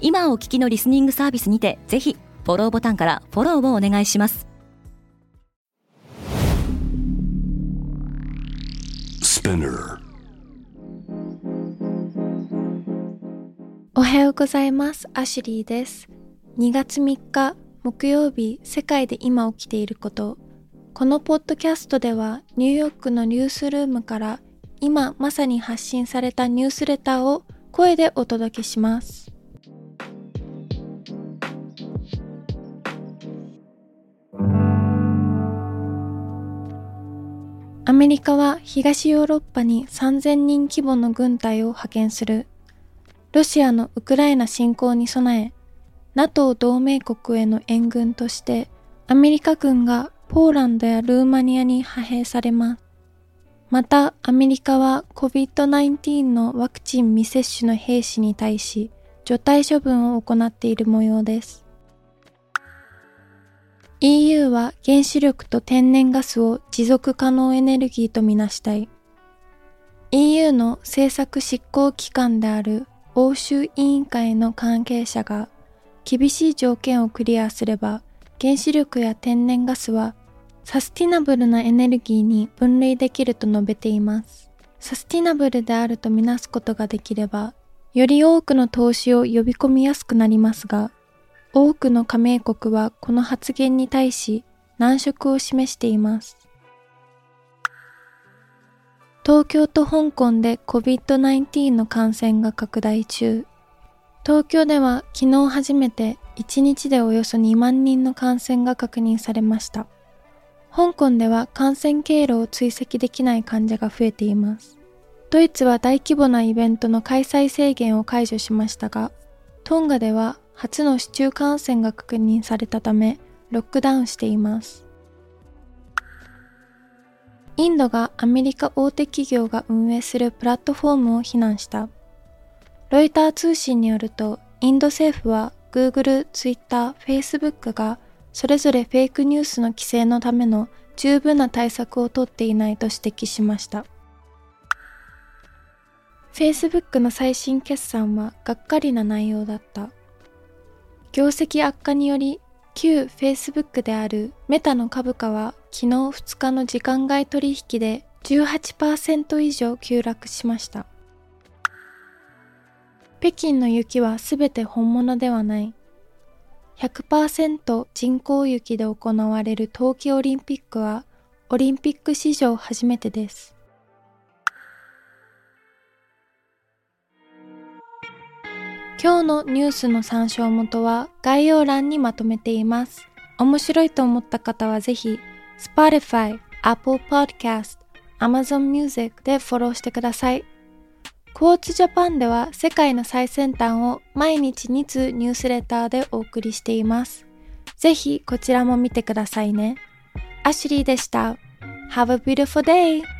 今お聞きのリスニングサービスにてぜひフォローボタンからフォローをお願いしますおはようございます。アシュリーです。2月3日木曜日世界で今起きていることこのポッドキャストではニューヨークのニュースルームから今まさに発信されたニュースレターを声でお届けしますアメリカは東ヨーロッパに3000人規模の軍隊を派遣するロシアのウクライナ侵攻に備え NATO 同盟国への援軍としてアメリカ軍がポーランドやルーマニアに派兵されます。またアメリカは COVID-19 のワクチン未接種の兵士に対し除隊処分を行っている模様です。EU は原子力と天然ガスを持続可能エネルギーとみなしたい。EU の政策執行機関である欧州委員会の関係者が厳しい条件をクリアすれば原子力や天然ガスはサスティナブルなエネルギーに分類できると述べています。サスティナブルであるとみなすことができれば、より多くの投資を呼び込みやすくなりますが、多くの加盟国はこの発言に対し難色を示しています。東京と香港で COVID-19 の感染が拡大中。東京では昨日初めて1日でおよそ2万人の感染が確認されました。香港では感染経路を追跡できない患者が増えています。ドイツは大規模なイベントの開催制限を解除しましたが、トンガでは初の市中感染が確認されたため、ロックダウンしています。インドがアメリカ大手企業が運営するプラットフォームを非難した。ロイター通信によると、インド政府は Google、Twitter、Facebook がそれぞれフェイクニュースの規制のための十分な対策をとっていないと指摘しました。Facebook の最新決算はがっかりな内容だった。業績悪化により旧 Facebook であるメタの株価は昨日2日の時間外取引で18%以上急落しました。北京の雪はすべて本物ではない。100%人工雪で行われる冬季オリンピックはオリンピック史上初めてです。今日のニュースの参照元は概要欄にまとめています。面白いと思った方はぜひ Spotify、Apple Podcast、Amazon Music でフォローしてください。クォーツジャパンでは世界の最先端を毎日2通ニュースレターでお送りしています。ぜひこちらも見てくださいね。アシュリーでした。Have a beautiful day!